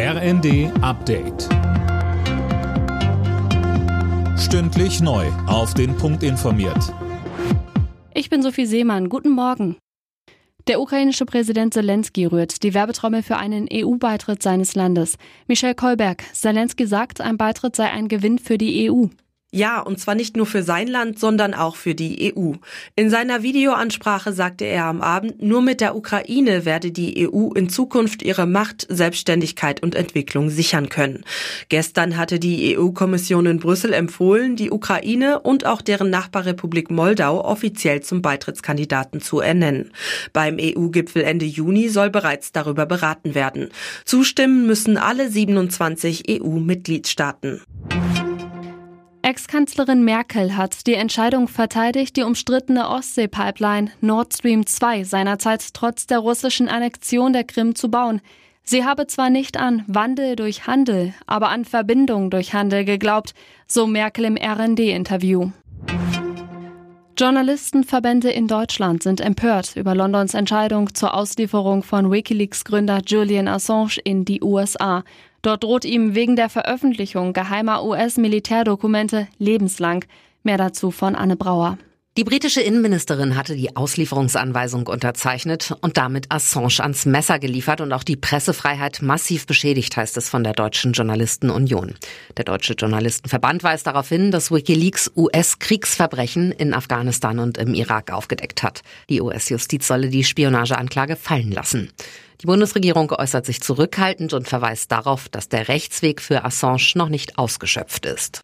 RND Update. Stündlich neu. Auf den Punkt informiert. Ich bin Sophie Seemann. Guten Morgen. Der ukrainische Präsident Zelensky rührt die Werbetrommel für einen EU-Beitritt seines Landes. Michel Kolberg. Zelensky sagt, ein Beitritt sei ein Gewinn für die EU. Ja, und zwar nicht nur für sein Land, sondern auch für die EU. In seiner Videoansprache sagte er am Abend, nur mit der Ukraine werde die EU in Zukunft ihre Macht, Selbstständigkeit und Entwicklung sichern können. Gestern hatte die EU-Kommission in Brüssel empfohlen, die Ukraine und auch deren Nachbarrepublik Moldau offiziell zum Beitrittskandidaten zu ernennen. Beim EU-Gipfel Ende Juni soll bereits darüber beraten werden. Zustimmen müssen alle 27 EU-Mitgliedstaaten. Ex-Kanzlerin Merkel hat die Entscheidung verteidigt, die umstrittene Ostsee-Pipeline Nord Stream 2 seinerzeit trotz der russischen Annexion der Krim zu bauen. Sie habe zwar nicht an Wandel durch Handel, aber an Verbindung durch Handel geglaubt, so Merkel im RND-Interview. Journalistenverbände in Deutschland sind empört über Londons Entscheidung zur Auslieferung von Wikileaks-Gründer Julian Assange in die USA. Dort droht ihm wegen der Veröffentlichung geheimer US-Militärdokumente lebenslang. Mehr dazu von Anne Brauer. Die britische Innenministerin hatte die Auslieferungsanweisung unterzeichnet und damit Assange ans Messer geliefert und auch die Pressefreiheit massiv beschädigt, heißt es von der Deutschen Journalistenunion. Der Deutsche Journalistenverband weist darauf hin, dass Wikileaks US-Kriegsverbrechen in Afghanistan und im Irak aufgedeckt hat. Die US-Justiz solle die Spionageanklage fallen lassen. Die Bundesregierung äußert sich zurückhaltend und verweist darauf, dass der Rechtsweg für Assange noch nicht ausgeschöpft ist.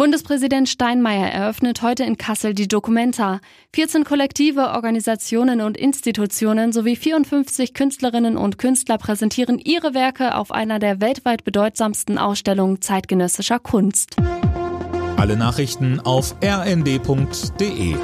Bundespräsident Steinmeier eröffnet heute in Kassel die Documenta. 14 Kollektive, Organisationen und Institutionen sowie 54 Künstlerinnen und Künstler präsentieren ihre Werke auf einer der weltweit bedeutsamsten Ausstellungen zeitgenössischer Kunst. Alle Nachrichten auf rnd.de